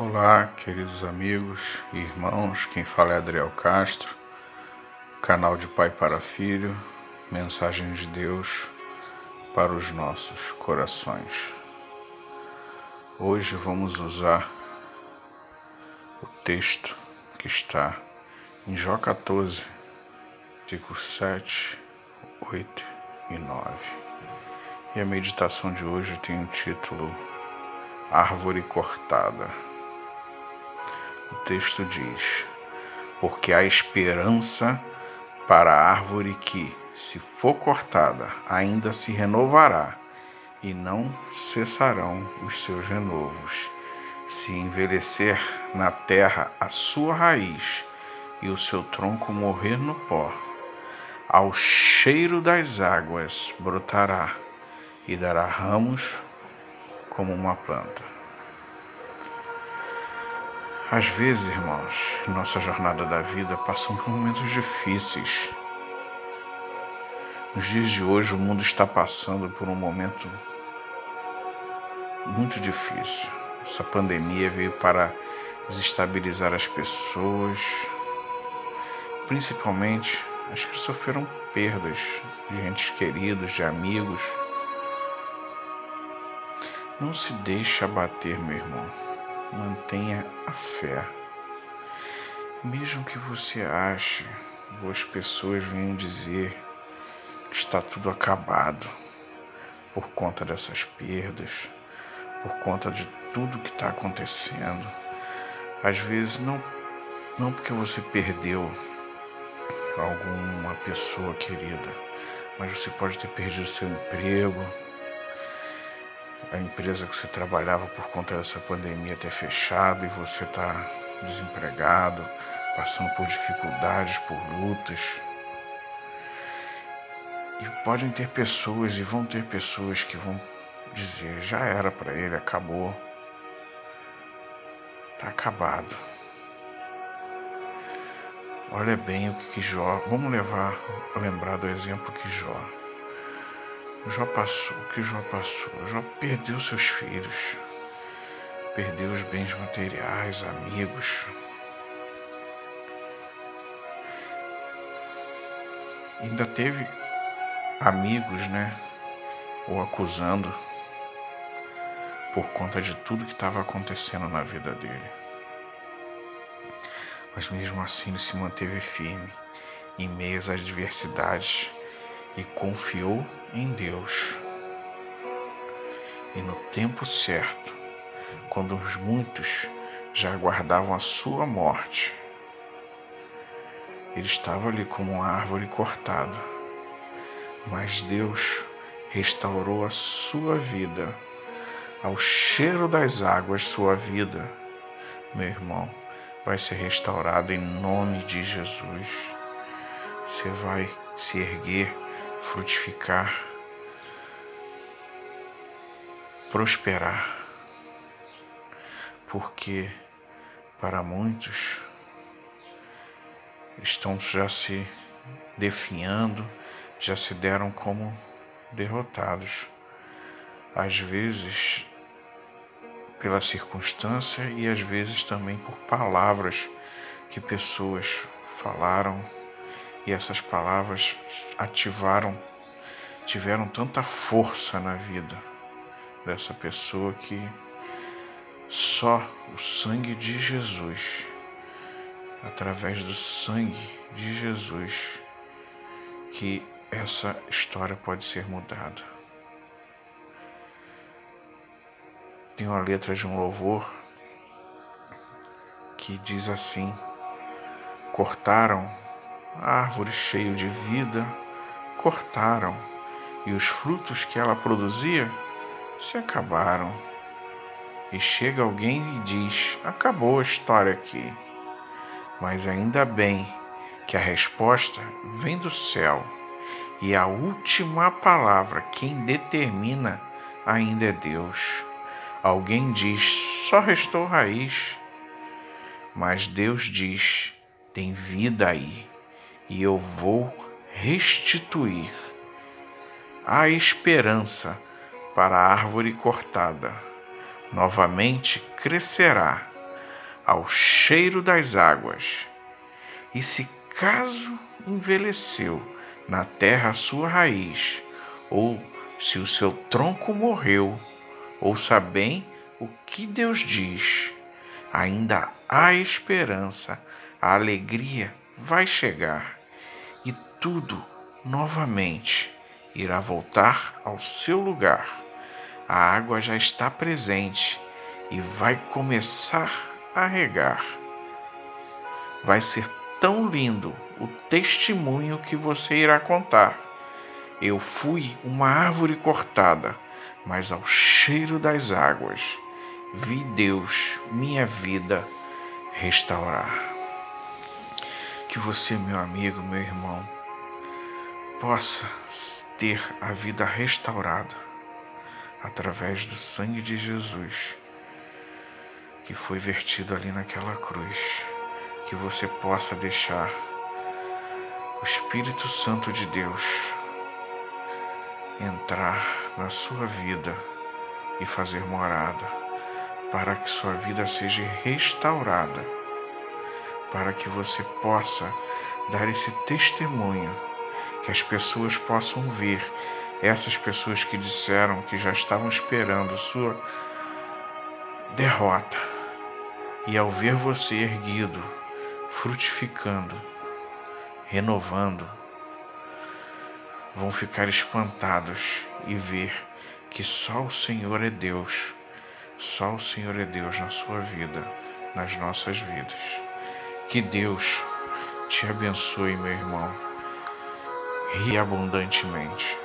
Olá, queridos amigos e irmãos. Quem fala é Adriel Castro, canal de Pai para Filho, mensagem de Deus para os nossos corações. Hoje vamos usar o texto que está em Jó 14, versículos 7, 8 e 9. E a meditação de hoje tem o título Árvore Cortada. O texto diz: Porque há esperança para a árvore que, se for cortada, ainda se renovará, e não cessarão os seus renovos. Se envelhecer na terra a sua raiz e o seu tronco morrer no pó, ao cheiro das águas brotará e dará ramos como uma planta. Às vezes, irmãos, nossa jornada da vida, passamos por momentos difíceis. Nos dias de hoje, o mundo está passando por um momento muito difícil. Essa pandemia veio para desestabilizar as pessoas, principalmente as que sofreram perdas de entes queridos, de amigos. Não se deixe abater, meu irmão mantenha a fé. Mesmo que você ache, ou as pessoas venham dizer que está tudo acabado por conta dessas perdas, por conta de tudo que está acontecendo. Às vezes não, não porque você perdeu alguma pessoa querida, mas você pode ter perdido seu emprego, a empresa que você trabalhava por conta dessa pandemia ter fechado e você está desempregado, passando por dificuldades, por lutas. E podem ter pessoas e vão ter pessoas que vão dizer: já era para ele, acabou, está acabado. Olha bem o que, que Jó. Vamos levar, lembrar do exemplo que Jó. Jó passou o que Jó passou. Jó perdeu seus filhos, perdeu os bens materiais, amigos. Ainda teve amigos, né? O acusando por conta de tudo que estava acontecendo na vida dele. Mas mesmo assim ele se manteve firme em meio às adversidades e confiou em Deus. E no tempo certo, quando os muitos já aguardavam a sua morte, ele estava ali como uma árvore cortada, mas Deus restaurou a sua vida, ao cheiro das águas, sua vida, meu irmão, vai ser restaurada em nome de Jesus. Você vai se erguer frutificar, prosperar, porque para muitos estão já se definhando, já se deram como derrotados. Às vezes pela circunstância e às vezes também por palavras que pessoas falaram e essas palavras ativaram, tiveram tanta força na vida dessa pessoa que só o sangue de Jesus, através do sangue de Jesus, que essa história pode ser mudada. Tem uma letra de um louvor que diz assim: cortaram árvore cheia de vida, cortaram, e os frutos que ela produzia se acabaram. E chega alguém e diz: acabou a história aqui. Mas ainda bem que a resposta vem do céu e a última palavra, quem determina, ainda é Deus. Alguém diz: só restou raiz. Mas Deus diz: tem vida aí e eu vou restituir a esperança para a árvore cortada. Novamente crescerá ao cheiro das águas. E se caso envelheceu na terra sua raiz, ou se o seu tronco morreu, ouça bem o que Deus diz. Ainda há esperança, a alegria vai chegar tudo novamente irá voltar ao seu lugar. A água já está presente e vai começar a regar. Vai ser tão lindo o testemunho que você irá contar. Eu fui uma árvore cortada, mas ao cheiro das águas vi Deus minha vida restaurar. Que você, meu amigo, meu irmão, possa ter a vida restaurada através do sangue de Jesus que foi vertido ali naquela cruz. Que você possa deixar o Espírito Santo de Deus entrar na sua vida e fazer morada, para que sua vida seja restaurada, para que você possa dar esse testemunho, que as pessoas possam ver. Essas pessoas que disseram que já estavam esperando sua derrota, e ao ver você erguido, frutificando, renovando, vão ficar espantados e ver que só o Senhor é Deus, só o Senhor é Deus na sua vida, nas nossas vidas. Que Deus te abençoe, meu irmão, e abundantemente.